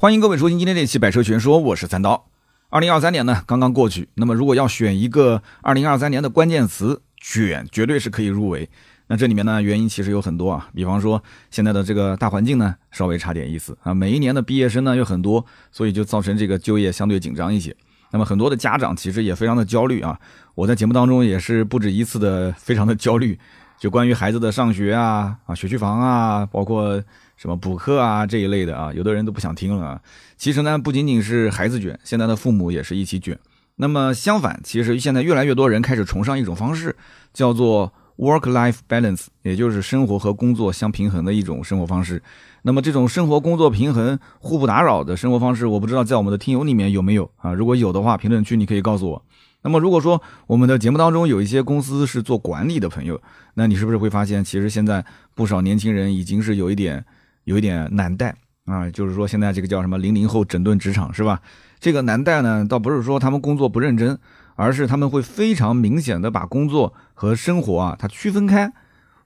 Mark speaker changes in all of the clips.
Speaker 1: 欢迎各位收听今天这期《百车全说》，我是三刀。二零二三年呢刚刚过去，那么如果要选一个二零二三年的关键词，卷绝对是可以入围。那这里面呢原因其实有很多啊，比方说现在的这个大环境呢稍微差点意思啊，每一年的毕业生呢又很多，所以就造成这个就业相对紧张一些。那么很多的家长其实也非常的焦虑啊，我在节目当中也是不止一次的非常的焦虑，就关于孩子的上学啊啊学区房啊，包括什么补课啊这一类的啊，有的人都不想听了啊。其实呢不仅仅是孩子卷，现在的父母也是一起卷。那么相反，其实现在越来越多人开始崇尚一种方式，叫做 work-life balance，也就是生活和工作相平衡的一种生活方式。那么这种生活工作平衡、互不打扰的生活方式，我不知道在我们的听友里面有没有啊？如果有的话，评论区你可以告诉我。那么如果说我们的节目当中有一些公司是做管理的朋友，那你是不是会发现，其实现在不少年轻人已经是有一点有点难带啊？就是说现在这个叫什么零零后整顿职场是吧？这个难带呢，倒不是说他们工作不认真，而是他们会非常明显的把工作和生活啊它区分开。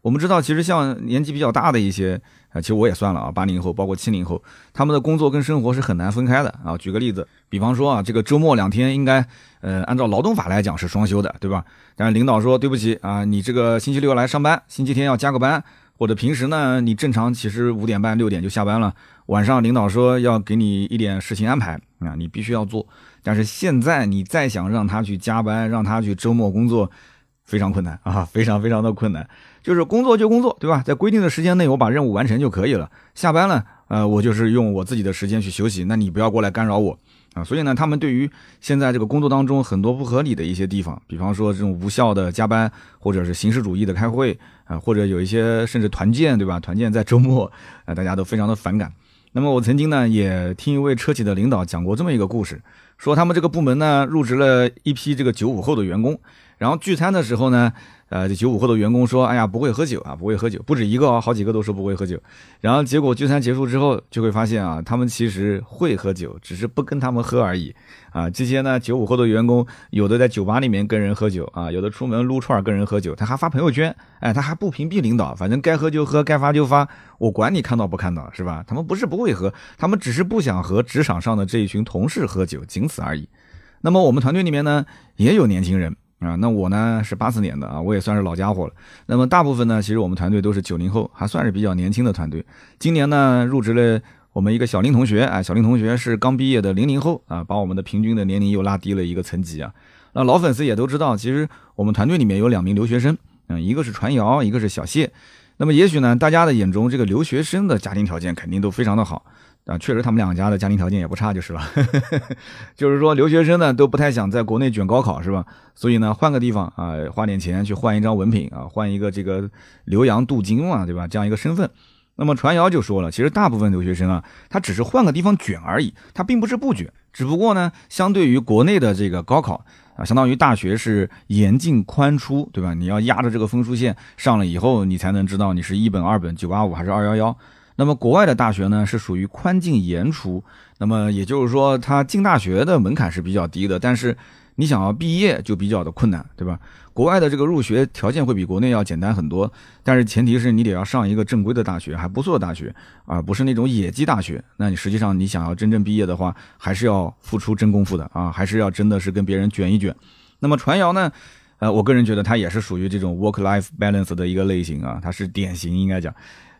Speaker 1: 我们知道，其实像年纪比较大的一些。啊，其实我也算了啊，八零后包括七零后，他们的工作跟生活是很难分开的啊。举个例子，比方说啊，这个周末两天应该，呃，按照劳动法来讲是双休的，对吧？但是领导说对不起啊，你这个星期六来上班，星期天要加个班，或者平时呢，你正常其实五点半六点就下班了，晚上领导说要给你一点事情安排啊，你必须要做。但是现在你再想让他去加班，让他去周末工作。非常困难啊，非常非常的困难，就是工作就工作，对吧？在规定的时间内，我把任务完成就可以了。下班了，呃，我就是用我自己的时间去休息，那你不要过来干扰我啊。所以呢，他们对于现在这个工作当中很多不合理的一些地方，比方说这种无效的加班，或者是形式主义的开会啊，或者有一些甚至团建，对吧？团建在周末，啊，大家都非常的反感。那么我曾经呢，也听一位车企的领导讲过这么一个故事，说他们这个部门呢，入职了一批这个九五后的员工。然后聚餐的时候呢，呃，这九五后的员工说：“哎呀，不会喝酒啊，不会喝酒，不止一个哦，好几个都说不会喝酒。”然后结果聚餐结束之后，就会发现啊，他们其实会喝酒，只是不跟他们喝而已。啊，这些呢，九五后的员工有的在酒吧里面跟人喝酒啊，有的出门撸串跟人喝酒，他还发朋友圈，哎，他还不屏蔽领导，反正该喝就喝，该发就发，我管你看到不看到，是吧？他们不是不会喝，他们只是不想和职场上的这一群同事喝酒，仅此而已。那么我们团队里面呢，也有年轻人。啊，那我呢是八四年的啊，我也算是老家伙了。那么大部分呢，其实我们团队都是九零后，还算是比较年轻的团队。今年呢，入职了我们一个小林同学，啊，小林同学是刚毕业的零零后啊，把我们的平均的年龄又拉低了一个层级啊。那老粉丝也都知道，其实我们团队里面有两名留学生，嗯，一个是传谣，一个是小谢。那么也许呢，大家的眼中这个留学生的家庭条件肯定都非常的好。啊，确实他们两家的家庭条件也不差，就是了。就是说，留学生呢都不太想在国内卷高考，是吧？所以呢，换个地方啊，花点钱去换一张文凭啊，换一个这个留洋镀金嘛，对吧？这样一个身份。那么传谣就说了，其实大部分留学生啊，他只是换个地方卷而已，他并不是不卷，只不过呢，相对于国内的这个高考啊，相当于大学是严进宽出，对吧？你要压着这个分数线上了以后，你才能知道你是一本、二本、九八五还是二幺幺。那么国外的大学呢，是属于宽进严出，那么也就是说，它进大学的门槛是比较低的，但是你想要毕业就比较的困难，对吧？国外的这个入学条件会比国内要简单很多，但是前提是你得要上一个正规的大学，还不错的大学，而不是那种野鸡大学。那你实际上你想要真正毕业的话，还是要付出真功夫的啊，还是要真的是跟别人卷一卷。那么传谣呢，呃，我个人觉得它也是属于这种 work-life balance 的一个类型啊，它是典型应该讲。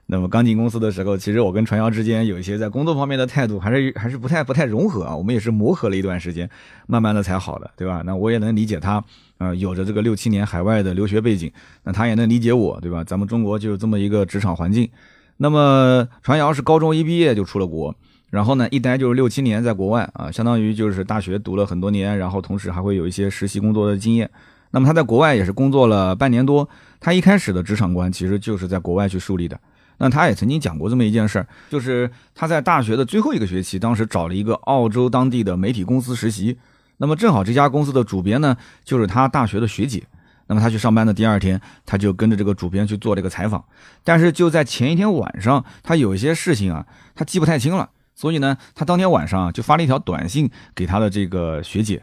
Speaker 1: 那么刚进公司的时候，其实我跟传瑶之间有一些在工作方面的态度还是还是不太不太融合啊。我们也是磨合了一段时间，慢慢的才好的，对吧？那我也能理解他，啊，有着这个六七年海外的留学背景，那他也能理解我，对吧？咱们中国就是这么一个职场环境。那么传谣是高中一毕业就出了国，然后呢一待就是六七年在国外啊，相当于就是大学读了很多年，然后同时还会有一些实习工作的经验。那么他在国外也是工作了半年多，他一开始的职场观其实就是在国外去树立的。那他也曾经讲过这么一件事儿，就是他在大学的最后一个学期，当时找了一个澳洲当地的媒体公司实习。那么正好这家公司的主编呢，就是他大学的学姐。那么他去上班的第二天，他就跟着这个主编去做这个采访。但是就在前一天晚上，他有一些事情啊，他记不太清了，所以呢，他当天晚上就发了一条短信给他的这个学姐。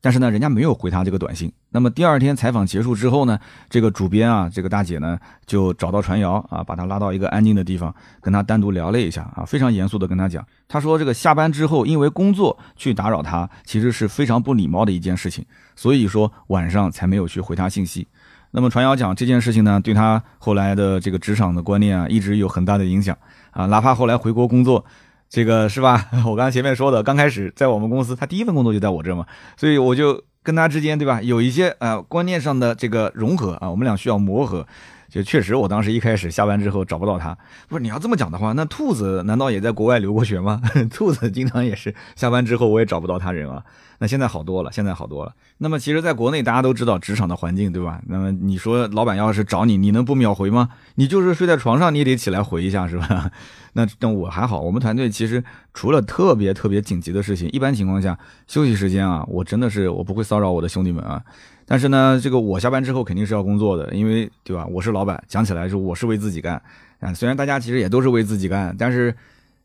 Speaker 1: 但是呢，人家没有回他这个短信。那么第二天采访结束之后呢，这个主编啊，这个大姐呢，就找到传谣啊，把他拉到一个安静的地方，跟他单独聊了一下啊，非常严肃的跟他讲，他说这个下班之后因为工作去打扰他，其实是非常不礼貌的一件事情，所以说晚上才没有去回他信息。那么传谣讲这件事情呢，对他后来的这个职场的观念啊，一直有很大的影响啊，哪怕后来回国工作。这个是吧？我刚才前面说的，刚开始在我们公司，他第一份工作就在我这嘛，所以我就跟他之间，对吧，有一些呃观念上的这个融合啊，我们俩需要磨合。就确实，我当时一开始下班之后找不到他。不是你要这么讲的话，那兔子难道也在国外留过学吗？兔子经常也是下班之后我也找不到他人啊。那现在好多了，现在好多了。那么其实，在国内大家都知道职场的环境，对吧？那么你说老板要是找你，你能不秒回吗？你就是睡在床上，你也得起来回一下，是吧？那那我还好，我们团队其实除了特别特别紧急的事情，一般情况下休息时间啊，我真的是我不会骚扰我的兄弟们啊。但是呢，这个我下班之后肯定是要工作的，因为对吧？我是老板，讲起来是我是为自己干啊。虽然大家其实也都是为自己干，但是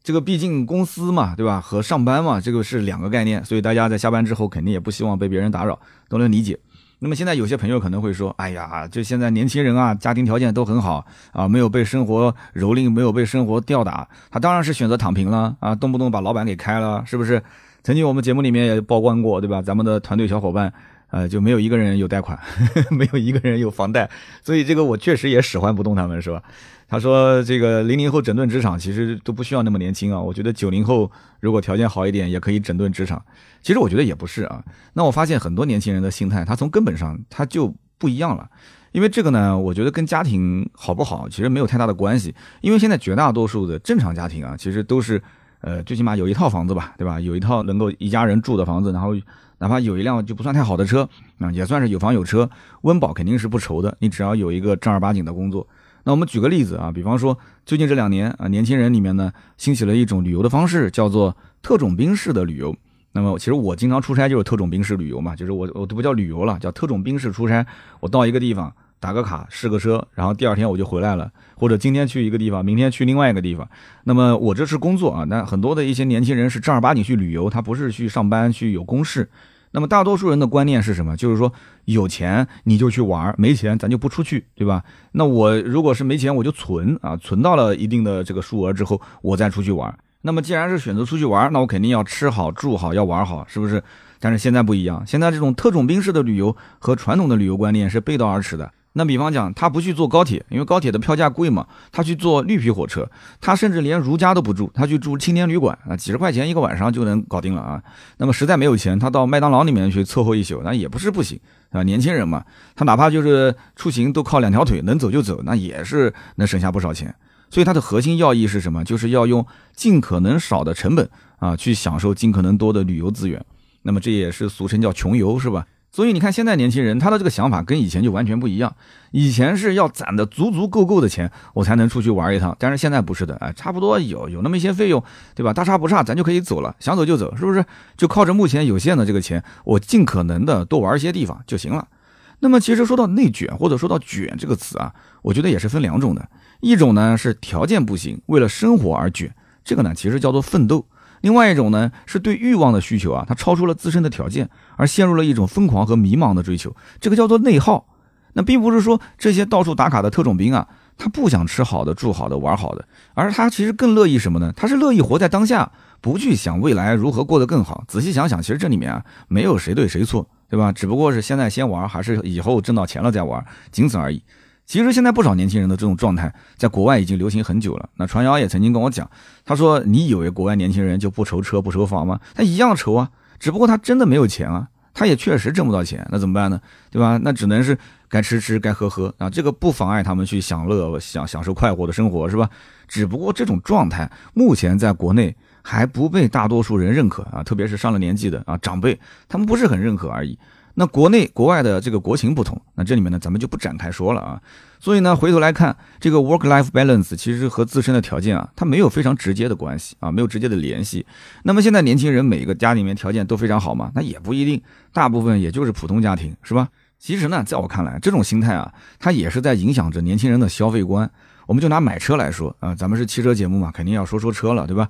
Speaker 1: 这个毕竟公司嘛，对吧？和上班嘛，这个是两个概念，所以大家在下班之后肯定也不希望被别人打扰，都能理解。那么现在有些朋友可能会说：“哎呀，就现在年轻人啊，家庭条件都很好啊，没有被生活蹂躏，没有被生活吊打，他当然是选择躺平了啊，动不动把老板给开了，是不是？”曾经我们节目里面也曝光过，对吧？咱们的团队小伙伴。呃，就没有一个人有贷款，没有一个人有房贷，所以这个我确实也使唤不动他们，是吧？他说这个零零后整顿职场其实都不需要那么年轻啊，我觉得九零后如果条件好一点也可以整顿职场。其实我觉得也不是啊。那我发现很多年轻人的心态，他从根本上他就不一样了。因为这个呢，我觉得跟家庭好不好其实没有太大的关系。因为现在绝大多数的正常家庭啊，其实都是呃最起码有一套房子吧，对吧？有一套能够一家人住的房子，然后。哪怕有一辆就不算太好的车，啊，也算是有房有车，温饱肯定是不愁的。你只要有一个正儿八经的工作。那我们举个例子啊，比方说最近这两年啊，年轻人里面呢兴起了一种旅游的方式，叫做特种兵式的旅游。那么其实我经常出差就是特种兵式旅游嘛，就是我我都不叫旅游了，叫特种兵式出差。我到一个地方打个卡试个车，然后第二天我就回来了，或者今天去一个地方，明天去另外一个地方。那么我这是工作啊，那很多的一些年轻人是正儿八经去旅游，他不是去上班去有公事。那么大多数人的观念是什么？就是说有钱你就去玩，没钱咱就不出去，对吧？那我如果是没钱，我就存啊，存到了一定的这个数额之后，我再出去玩。那么既然是选择出去玩，那我肯定要吃好住好，要玩好，是不是？但是现在不一样，现在这种特种兵式的旅游和传统的旅游观念是背道而驰的。那比方讲，他不去坐高铁，因为高铁的票价贵嘛，他去坐绿皮火车，他甚至连如家都不住，他去住青年旅馆啊，几十块钱一个晚上就能搞定了啊。那么实在没有钱，他到麦当劳里面去凑合一宿，那也不是不行啊。年轻人嘛，他哪怕就是出行都靠两条腿，能走就走，那也是能省下不少钱。所以它的核心要义是什么？就是要用尽可能少的成本啊，去享受尽可能多的旅游资源。那么这也是俗称叫穷游，是吧？所以你看，现在年轻人他的这个想法跟以前就完全不一样。以前是要攒的足足够够的钱，我才能出去玩一趟。但是现在不是的，哎，差不多有有那么一些费用，对吧？大差不差，咱就可以走了，想走就走，是不是？就靠着目前有限的这个钱，我尽可能的多玩一些地方就行了。那么其实说到内卷或者说到卷这个词啊，我觉得也是分两种的。一种呢是条件不行，为了生活而卷，这个呢其实叫做奋斗。另外一种呢，是对欲望的需求啊，它超出了自身的条件，而陷入了一种疯狂和迷茫的追求，这个叫做内耗。那并不是说这些到处打卡的特种兵啊，他不想吃好的、住好的、玩好的，而他其实更乐意什么呢？他是乐意活在当下，不去想未来如何过得更好。仔细想想，其实这里面啊，没有谁对谁错，对吧？只不过是现在先玩，还是以后挣到钱了再玩，仅此而已。其实现在不少年轻人的这种状态，在国外已经流行很久了。那传谣也曾经跟我讲，他说：“你以为国外年轻人就不愁车不愁房吗？他一样愁啊，只不过他真的没有钱啊，他也确实挣不到钱，那怎么办呢？对吧？那只能是该吃吃，该喝喝啊，这个不妨碍他们去享乐、享享受快活的生活，是吧？只不过这种状态目前在国内还不被大多数人认可啊，特别是上了年纪的啊长辈，他们不是很认可而已。”那国内国外的这个国情不同，那这里面呢，咱们就不展开说了啊。所以呢，回头来看这个 work-life balance，其实和自身的条件啊，它没有非常直接的关系啊，没有直接的联系。那么现在年轻人每个家里面条件都非常好嘛？那也不一定，大部分也就是普通家庭，是吧？其实呢，在我看来，这种心态啊，它也是在影响着年轻人的消费观。我们就拿买车来说啊，咱们是汽车节目嘛，肯定要说说车了，对吧？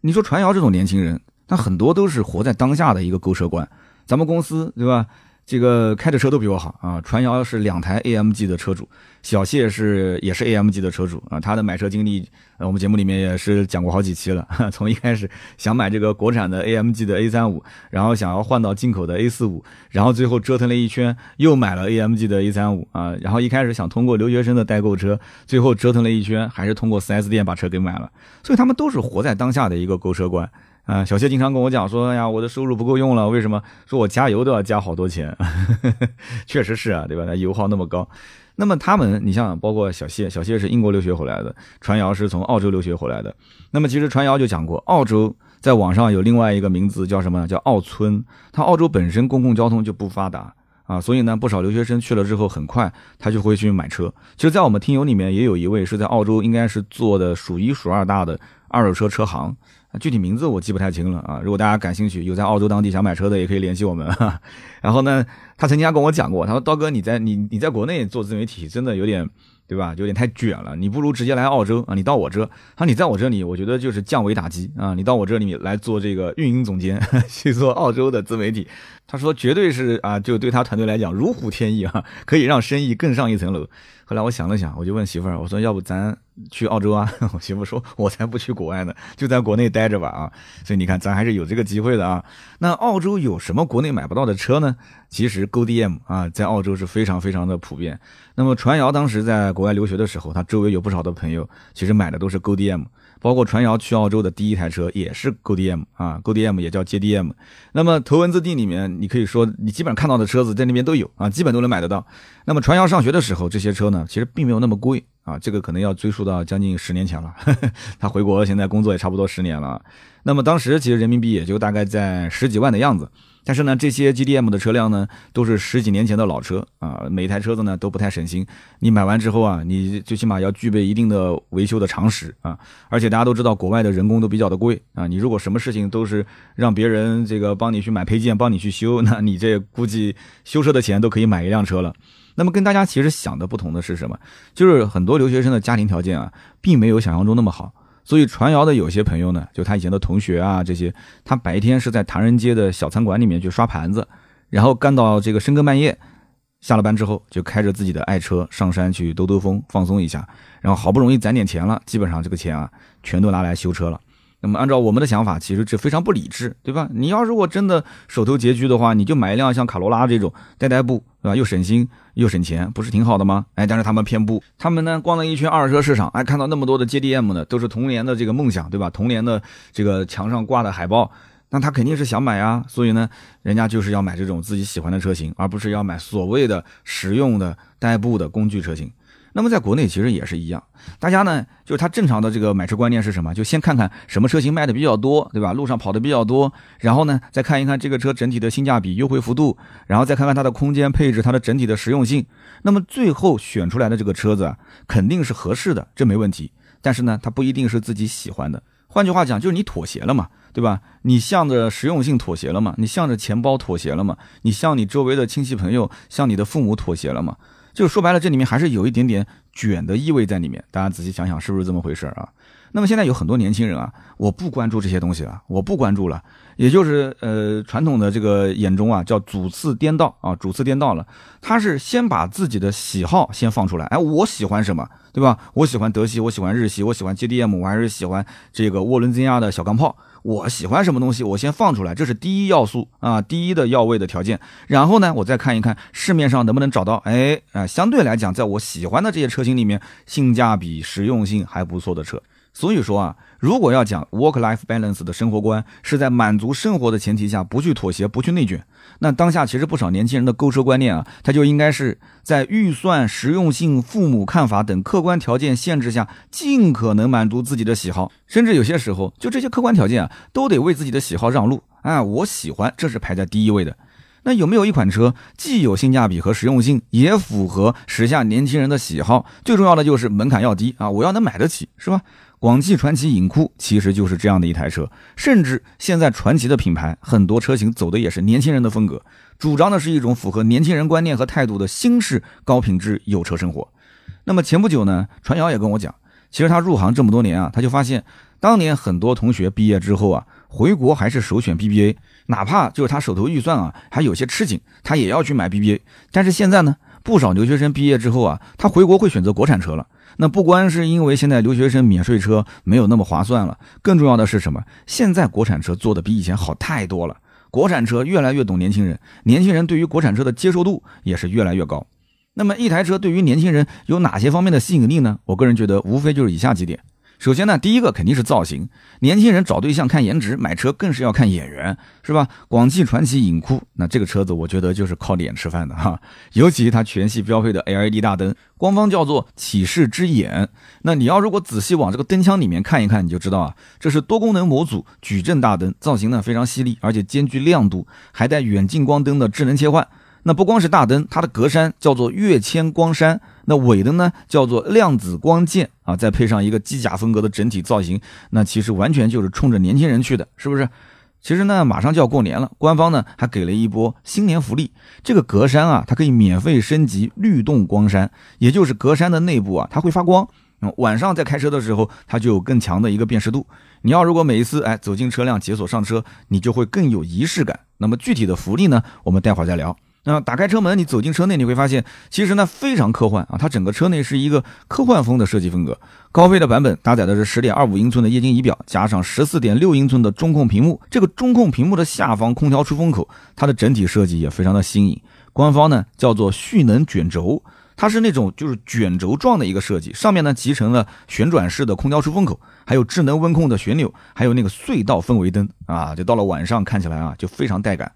Speaker 1: 你说传谣这种年轻人，他很多都是活在当下的一个购车观。咱们公司对吧？这个开的车都比我好啊！传谣是两台 AMG 的车主，小谢是也是 AMG 的车主啊。他的买车经历，呃，我们节目里面也是讲过好几期了。从一开始想买这个国产的 AMG 的 A35，然后想要换到进口的 A45，然后最后折腾了一圈又买了 AMG 的 A35 啊。然后一开始想通过留学生的代购车，最后折腾了一圈还是通过 4S 店把车给买了。所以他们都是活在当下的一个购车观。啊，小谢经常跟我讲说：“哎呀，我的收入不够用了，为什么？说我加油都要加好多钱。”确实是啊，对吧？那油耗那么高。那么他们，你像包括小谢，小谢是英国留学回来的，传谣是从澳洲留学回来的。那么其实传谣就讲过，澳洲在网上有另外一个名字叫什么呢？叫澳村。它澳洲本身公共交通就不发达啊，所以呢，不少留学生去了之后，很快他就会去买车。其实，在我们听友里面也有一位是在澳洲，应该是做的数一数二大的二手车车行。具体名字我记不太清了啊！如果大家感兴趣，有在澳洲当地想买车的，也可以联系我们哈。然后呢，他曾经还跟我讲过，他说：“刀哥，你在你你在国内做自媒体，真的有点。”对吧？有点太卷了，你不如直接来澳洲啊！你到我这，他说你在我这里，我觉得就是降维打击啊！你到我这里来做这个运营总监，去做澳洲的自媒体，他说绝对是啊，就对他团队来讲如虎添翼啊，可以让生意更上一层楼。后来我想了想，我就问媳妇儿，我说要不咱去澳洲啊？我媳妇说，我才不去国外呢，就在国内待着吧啊！所以你看，咱还是有这个机会的啊。那澳洲有什么国内买不到的车呢？其实 Go D M 啊，在澳洲是非常非常的普遍。那么传谣当时在国外留学的时候，他周围有不少的朋友，其实买的都是 Go D M，包括传谣去澳洲的第一台车也是 Go D M 啊，Go D M 也叫 J D M。那么头文字 D 里面，你可以说你基本上看到的车子在那边都有啊，基本都能买得到。那么传谣上学的时候，这些车呢，其实并没有那么贵啊，这个可能要追溯到将近十年前了。他回国现在工作也差不多十年了。那么当时其实人民币也就大概在十几万的样子。但是呢，这些 GDM 的车辆呢，都是十几年前的老车啊，每台车子呢都不太省心。你买完之后啊，你最起码要具备一定的维修的常识啊。而且大家都知道，国外的人工都比较的贵啊。你如果什么事情都是让别人这个帮你去买配件，帮你去修，那你这估计修车的钱都可以买一辆车了。那么跟大家其实想的不同的是什么？就是很多留学生的家庭条件啊，并没有想象中那么好。所以传谣的有些朋友呢，就他以前的同学啊，这些，他白天是在唐人街的小餐馆里面去刷盘子，然后干到这个深更半夜，下了班之后就开着自己的爱车上山去兜兜风，放松一下，然后好不容易攒点钱了，基本上这个钱啊，全都拿来修车了。那么按照我们的想法，其实这非常不理智，对吧？你要如果真的手头拮据的话，你就买一辆像卡罗拉这种代代步，对吧？又省心又省钱，不是挺好的吗？哎，但是他们偏不，他们呢逛了一圈二手车市场，哎，看到那么多的 JDM 呢，都是童年的这个梦想，对吧？童年的这个墙上挂的海报，那他肯定是想买啊，所以呢，人家就是要买这种自己喜欢的车型，而不是要买所谓的实用的代步的工具车型。那么在国内其实也是一样，大家呢就是他正常的这个买车观念是什么？就先看看什么车型卖的比较多，对吧？路上跑的比较多，然后呢再看一看这个车整体的性价比、优惠幅度，然后再看看它的空间配置、它的整体的实用性。那么最后选出来的这个车子啊，肯定是合适的，这没问题。但是呢，它不一定是自己喜欢的。换句话讲，就是你妥协了嘛，对吧？你向着实用性妥协了嘛？你向着钱包妥协了嘛？你向你周围的亲戚朋友、向你的父母妥协了嘛？就说白了，这里面还是有一点点卷的意味在里面。大家仔细想想，是不是这么回事啊？那么现在有很多年轻人啊，我不关注这些东西了，我不关注了，也就是呃传统的这个眼中啊，叫主次颠倒啊，主次颠倒了。他是先把自己的喜好先放出来，哎，我喜欢什么，对吧？我喜欢德系，我喜欢日系，我喜欢 JDM，我还是喜欢这个涡轮增压的小钢炮。我喜欢什么东西，我先放出来，这是第一要素啊，第一的要位的条件。然后呢，我再看一看市面上能不能找到，哎，啊，相对来讲，在我喜欢的这些车型里面，性价比、实用性还不错的车。所以说啊，如果要讲 work-life balance 的生活观，是在满足生活的前提下，不去妥协，不去内卷。那当下其实不少年轻人的购车观念啊，他就应该是在预算、实用性、父母看法等客观条件限制下，尽可能满足自己的喜好。甚至有些时候，就这些客观条件啊，都得为自己的喜好让路。啊，我喜欢，这是排在第一位的。那有没有一款车既有性价比和实用性，也符合时下年轻人的喜好？最重要的就是门槛要低啊，我要能买得起，是吧？广汽传祺影酷其实就是这样的一台车，甚至现在传祺的品牌很多车型走的也是年轻人的风格，主张的是一种符合年轻人观念和态度的新式高品质有车生活。那么前不久呢，传谣也跟我讲，其实他入行这么多年啊，他就发现当年很多同学毕业之后啊，回国还是首选 BBA，哪怕就是他手头预算啊还有些吃紧，他也要去买 BBA。但是现在呢，不少留学生毕业之后啊，他回国会选择国产车了。那不光是因为现在留学生免税车没有那么划算了，更重要的是什么？现在国产车做的比以前好太多了。国产车越来越懂年轻人，年轻人对于国产车的接受度也是越来越高。那么一台车对于年轻人有哪些方面的吸引力呢？我个人觉得无非就是以下几点。首先呢，第一个肯定是造型，年轻人找对象看颜值，买车更是要看眼缘，是吧？广汽传祺影酷，那这个车子我觉得就是靠脸吃饭的哈，尤其它全系标配的 LED 大灯，官方叫做启示之眼。那你要如果仔细往这个灯腔里面看一看，你就知道啊，这是多功能模组矩阵大灯，造型呢非常犀利，而且兼具亮度，还带远近光灯的智能切换。那不光是大灯，它的格栅叫做跃迁光栅，那尾灯呢叫做量子光剑啊，再配上一个机甲风格的整体造型，那其实完全就是冲着年轻人去的，是不是？其实呢，马上就要过年了，官方呢还给了一波新年福利，这个格栅啊，它可以免费升级律动光栅，也就是格栅的内部啊，它会发光，晚上在开车的时候，它就有更强的一个辨识度。你要如果每一次哎走进车辆解锁上车，你就会更有仪式感。那么具体的福利呢，我们待会儿再聊。那打开车门，你走进车内，你会发现，其实呢非常科幻啊！它整个车内是一个科幻风的设计风格。高配的版本搭载的是十点二五英寸的液晶仪表，加上十四点六英寸的中控屏幕。这个中控屏幕的下方空调出风口，它的整体设计也非常的新颖。官方呢叫做蓄能卷轴，它是那种就是卷轴状的一个设计，上面呢集成了旋转式的空调出风口，还有智能温控的旋钮，还有那个隧道氛围灯啊，就到了晚上看起来啊就非常带感。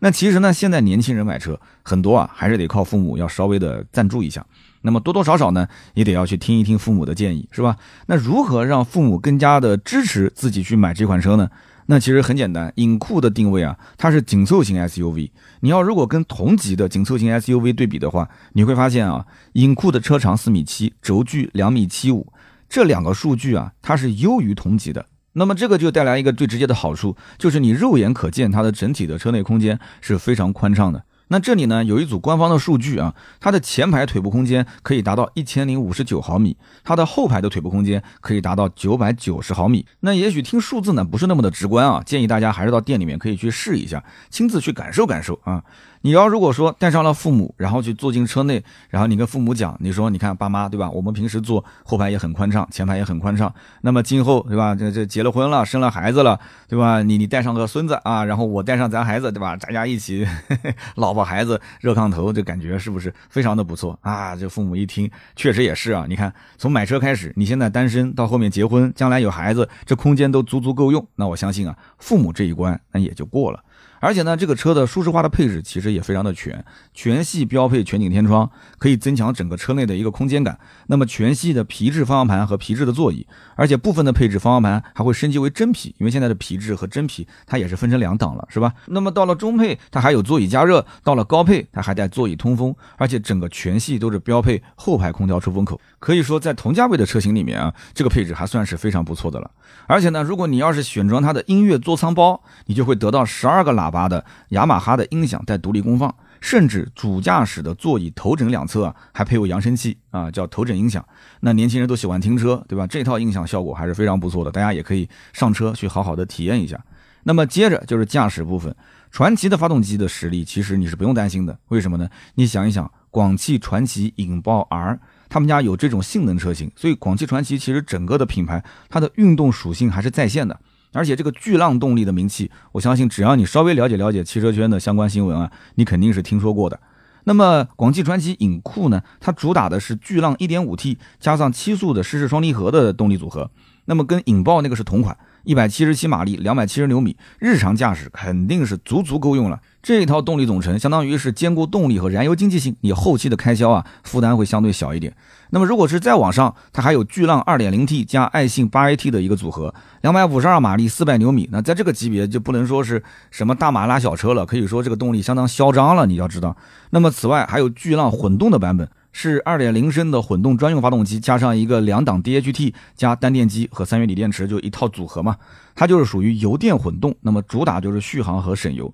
Speaker 1: 那其实呢，现在年轻人买车很多啊，还是得靠父母要稍微的赞助一下。那么多多少少呢，也得要去听一听父母的建议，是吧？那如何让父母更加的支持自己去买这款车呢？那其实很简单，影酷的定位啊，它是紧凑型 SUV。你要如果跟同级的紧凑型 SUV 对比的话，你会发现啊，影酷的车长四米七，轴距两米七五，这两个数据啊，它是优于同级的。那么这个就带来一个最直接的好处，就是你肉眼可见它的整体的车内空间是非常宽敞的。那这里呢有一组官方的数据啊，它的前排腿部空间可以达到一千零五十九毫米，它的后排的腿部空间可以达到九百九十毫米。那也许听数字呢不是那么的直观啊，建议大家还是到店里面可以去试一下，亲自去感受感受啊。你要如果说带上了父母，然后去坐进车内，然后你跟父母讲，你说你看爸妈对吧？我们平时坐后排也很宽敞，前排也很宽敞。那么今后对吧？这这结了婚了，生了孩子了，对吧？你你带上个孙子啊，然后我带上咱孩子对吧？大家一起，老婆孩子热炕头，这感觉是不是非常的不错啊？这父母一听，确实也是啊。你看从买车开始，你现在单身到后面结婚，将来有孩子，这空间都足足够用。那我相信啊，父母这一关那也就过了。而且呢，这个车的舒适化的配置其实也非常的全，全系标配全景天窗，可以增强整个车内的一个空间感。那么全系的皮质方向盘和皮质的座椅，而且部分的配置方向盘还会升级为真皮，因为现在的皮质和真皮它也是分成两档了，是吧？那么到了中配，它还有座椅加热；到了高配，它还带座椅通风，而且整个全系都是标配后排空调出风口。可以说在同价位的车型里面啊，这个配置还算是非常不错的了。而且呢，如果你要是选装它的音乐座舱包，你就会得到十二个喇喇叭的雅马哈的音响带独立功放，甚至主驾驶的座椅头枕两侧啊还配有扬声器啊，叫头枕音响。那年轻人都喜欢听车，对吧？这套音响效果还是非常不错的，大家也可以上车去好好的体验一下。那么接着就是驾驶部分，传奇的发动机的实力其实你是不用担心的，为什么呢？你想一想，广汽传祺引爆 R。他们家有这种性能车型，所以广汽传祺其实整个的品牌，它的运动属性还是在线的。而且这个巨浪动力的名气，我相信只要你稍微了解了解汽车圈的相关新闻啊，你肯定是听说过的。那么广汽传祺影酷呢，它主打的是巨浪 1.5T 加上七速的湿式双离合的动力组合，那么跟引爆那个是同款。一百七十七马力，两百七十牛米，日常驾驶肯定是足足够用了。这一套动力总成相当于是兼顾动力和燃油经济性，你后期的开销啊负担会相对小一点。那么如果是再往上，它还有巨浪二点零 T 加爱信八 AT 的一个组合，两百五十二马力，四百牛米。那在这个级别就不能说是什么大马拉小车了，可以说这个动力相当嚣张了。你要知道，那么此外还有巨浪混动的版本。是二点零升的混动专用发动机，加上一个两档 DHT 加单电机和三元锂电池，就一套组合嘛。它就是属于油电混动，那么主打就是续航和省油。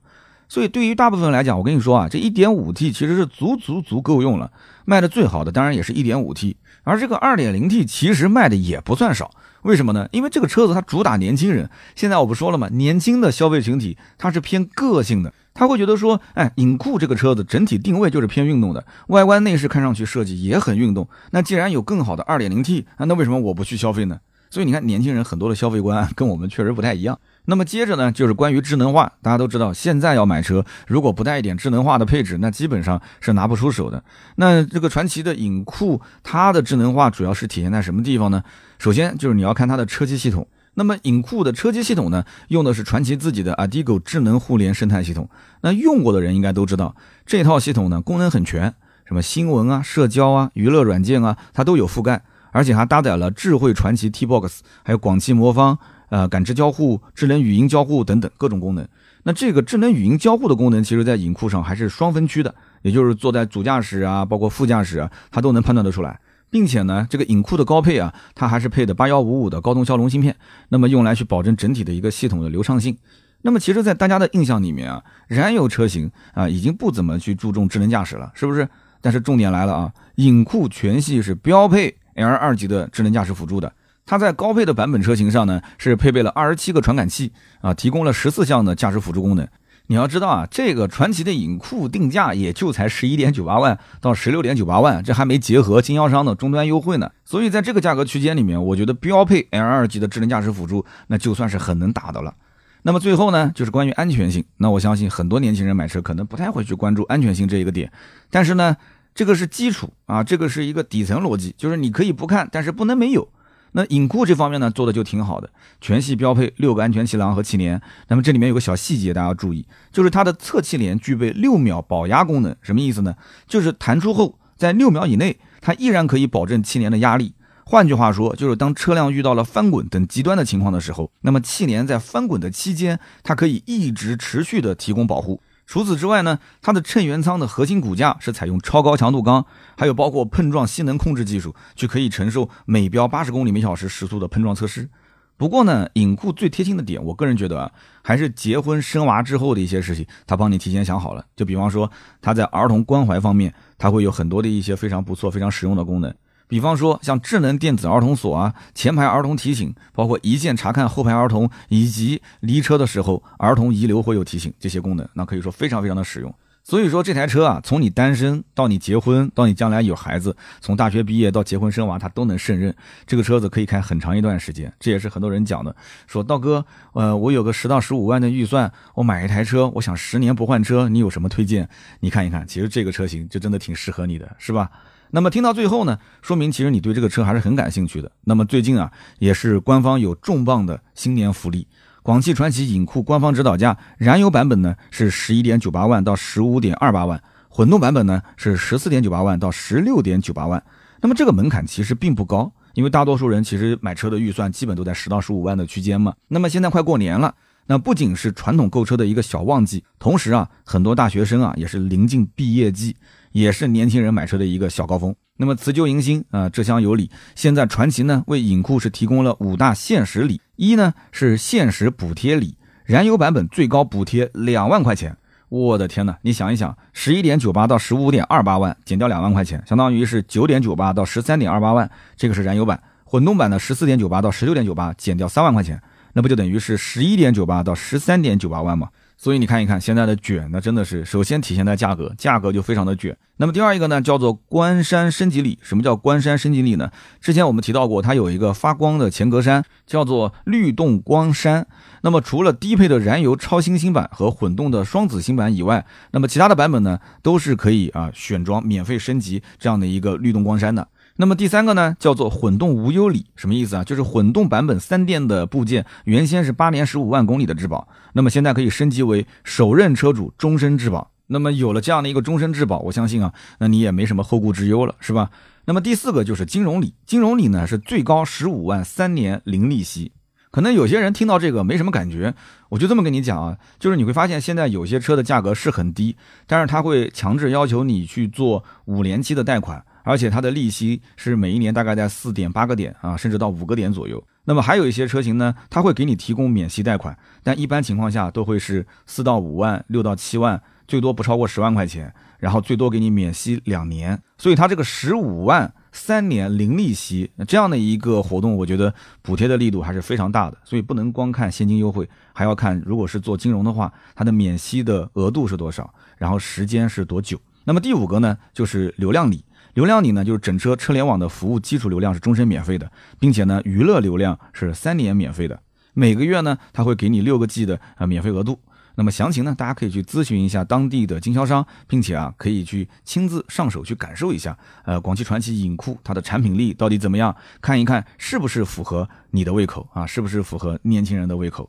Speaker 1: 所以对于大部分来讲，我跟你说啊，这一点五 T 其实是足足足够用了。卖的最好的当然也是一点五 T，而这个二点零 T 其实卖的也不算少。为什么呢？因为这个车子它主打年轻人。现在我不说了吗？年轻的消费群体它是偏个性的，他会觉得说，哎，影酷这个车子整体定位就是偏运动的，外观内饰看上去设计也很运动。那既然有更好的 2.0T，那为什么我不去消费呢？所以你看，年轻人很多的消费观跟我们确实不太一样。那么接着呢，就是关于智能化。大家都知道，现在要买车，如果不带一点智能化的配置，那基本上是拿不出手的。那这个传奇的影库，它的智能化主要是体现在什么地方呢？首先就是你要看它的车机系统。那么影库的车机系统呢，用的是传奇自己的 Adigo 智能互联生态系统。那用过的人应该都知道，这套系统呢功能很全，什么新闻啊、社交啊、娱乐软件啊，它都有覆盖，而且还搭载了智慧传奇 T-Box，还有广汽魔方。呃，感知交互、智能语音交互等等各种功能。那这个智能语音交互的功能，其实在影库上还是双分区的，也就是坐在主驾驶啊，包括副驾驶啊，它都能判断得出来。并且呢，这个影库的高配啊，它还是配的八幺五五的高通骁龙芯片，那么用来去保证整体的一个系统的流畅性。那么其实，在大家的印象里面啊，燃油车型啊，已经不怎么去注重智能驾驶了，是不是？但是重点来了啊，影库全系是标配 L 二级的智能驾驶辅助的。它在高配的版本车型上呢，是配备了二十七个传感器啊，提供了十四项的驾驶辅助功能。你要知道啊，这个传祺的影酷定价也就才十一点九八万到十六点九八万，这还没结合经销商的终端优惠呢。所以在这个价格区间里面，我觉得标配 L 二级的智能驾驶辅助，那就算是很能打的了。那么最后呢，就是关于安全性。那我相信很多年轻人买车可能不太会去关注安全性这一个点，但是呢，这个是基础啊，这个是一个底层逻辑，就是你可以不看，但是不能没有。那影库这方面呢，做的就挺好的，全系标配六个安全气囊和气帘。那么这里面有个小细节，大家要注意，就是它的侧气帘具备六秒保压功能。什么意思呢？就是弹出后，在六秒以内，它依然可以保证气帘的压力。换句话说，就是当车辆遇到了翻滚等极端的情况的时候，那么气帘在翻滚的期间，它可以一直持续的提供保护。除此之外呢，它的衬圆舱的核心骨架是采用超高强度钢，还有包括碰撞吸能控制技术，就可以承受每标八十公里每小时时速的碰撞测试。不过呢，影库最贴心的点，我个人觉得啊，还是结婚生娃之后的一些事情，它帮你提前想好了。就比方说，它在儿童关怀方面，它会有很多的一些非常不错、非常实用的功能。比方说，像智能电子儿童锁啊、前排儿童提醒，包括一键查看后排儿童，以及离车的时候儿童遗留会有提醒这些功能，那可以说非常非常的实用。所以说这台车啊，从你单身到你结婚，到你将来有孩子，从大学毕业到结婚生娃，它都能胜任。这个车子可以开很长一段时间，这也是很多人讲的。说道哥，呃，我有个十到十五万的预算，我买一台车，我想十年不换车，你有什么推荐？你看一看，其实这个车型就真的挺适合你的，是吧？那么听到最后呢，说明其实你对这个车还是很感兴趣的。那么最近啊，也是官方有重磅的新年福利，广汽传祺影库官方指导价，燃油版本呢是十一点九八万到十五点二八万，混动版本呢是十四点九八万到十六点九八万。那么这个门槛其实并不高，因为大多数人其实买车的预算基本都在十到十五万的区间嘛。那么现在快过年了，那不仅是传统购车的一个小旺季，同时啊，很多大学生啊也是临近毕业季。也是年轻人买车的一个小高峰。那么辞旧迎新啊，这厢有礼。现在传祺呢为影库是提供了五大限时礼，一呢是限时补贴礼，燃油版本最高补贴两万块钱。我的天呐，你想一想，十一点九八到十五点二八万减掉两万块钱，相当于是九点九八到十三点二八万，这个是燃油版。混动版的十四点九八到十六点九八减掉三万块钱，那不就等于是十一点九八到十三点九八万吗？所以你看一看现在的卷，那真的是首先体现在价格，价格就非常的卷。那么第二一个呢，叫做关山升级礼。什么叫关山升级礼呢？之前我们提到过，它有一个发光的前格栅，叫做律动光栅。那么除了低配的燃油超新星版和混动的双子星版以外，那么其他的版本呢，都是可以啊选装免费升级这样的一个律动光栅的。那么第三个呢，叫做混动无忧礼，什么意思啊？就是混动版本三电的部件原先是八年十五万公里的质保，那么现在可以升级为首任车主终身质保。那么有了这样的一个终身质保，我相信啊，那你也没什么后顾之忧了，是吧？那么第四个就是金融礼，金融礼呢是最高十五万三年零利息。可能有些人听到这个没什么感觉，我就这么跟你讲啊，就是你会发现现在有些车的价格是很低，但是他会强制要求你去做五年期的贷款。而且它的利息是每一年大概在四点八个点啊，甚至到五个点左右。那么还有一些车型呢，它会给你提供免息贷款，但一般情况下都会是四到五万、六到七万，最多不超过十万块钱，然后最多给你免息两年。所以它这个十五万三年零利息这样的一个活动，我觉得补贴的力度还是非常大的。所以不能光看现金优惠，还要看如果是做金融的话，它的免息的额度是多少，然后时间是多久。那么第五个呢，就是流量礼。流量你呢，就是整车车联网的服务基础流量是终身免费的，并且呢，娱乐流量是三年免费的。每个月呢，他会给你六个 G 的呃免费额度。那么详情呢，大家可以去咨询一下当地的经销商，并且啊，可以去亲自上手去感受一下。呃，广汽传祺影库它的产品力到底怎么样？看一看是不是符合你的胃口啊？是不是符合年轻人的胃口？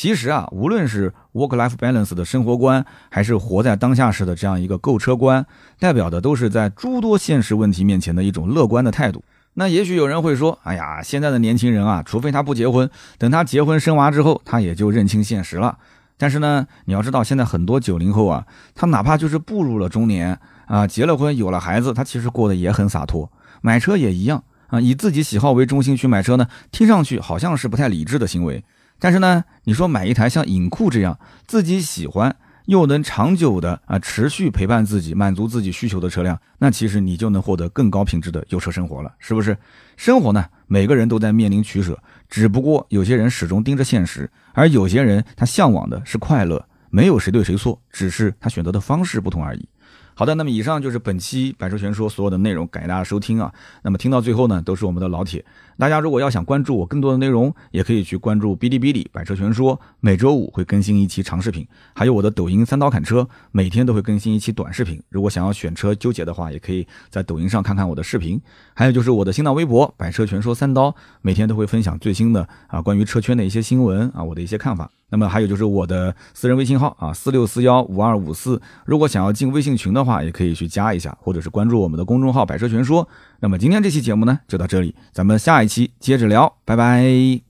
Speaker 1: 其实啊，无论是 work-life balance 的生活观，还是活在当下式的这样一个购车观，代表的都是在诸多现实问题面前的一种乐观的态度。那也许有人会说，哎呀，现在的年轻人啊，除非他不结婚，等他结婚生娃之后，他也就认清现实了。但是呢，你要知道，现在很多九零后啊，他哪怕就是步入了中年啊，结了婚有了孩子，他其实过得也很洒脱。买车也一样啊，以自己喜好为中心去买车呢，听上去好像是不太理智的行为。但是呢，你说买一台像影库这样自己喜欢又能长久的啊持续陪伴自己、满足自己需求的车辆，那其实你就能获得更高品质的油车生活了，是不是？生活呢，每个人都在面临取舍，只不过有些人始终盯着现实，而有些人他向往的是快乐。没有谁对谁错，只是他选择的方式不同而已。好的，那么以上就是本期百车全说所有的内容，感谢大家收听啊。那么听到最后呢，都是我们的老铁。大家如果要想关注我更多的内容，也可以去关注哔哩哔哩百车全说，每周五会更新一期长视频，还有我的抖音三刀砍车，每天都会更新一期短视频。如果想要选车纠结的话，也可以在抖音上看看我的视频。还有就是我的新浪微博百车全说三刀，每天都会分享最新的啊关于车圈的一些新闻啊，我的一些看法。那么还有就是我的私人微信号啊，四六四幺五二五四。如果想要进微信群的话，也可以去加一下，或者是关注我们的公众号“百车全说”。那么今天这期节目呢，就到这里，咱们下一期接着聊，拜拜。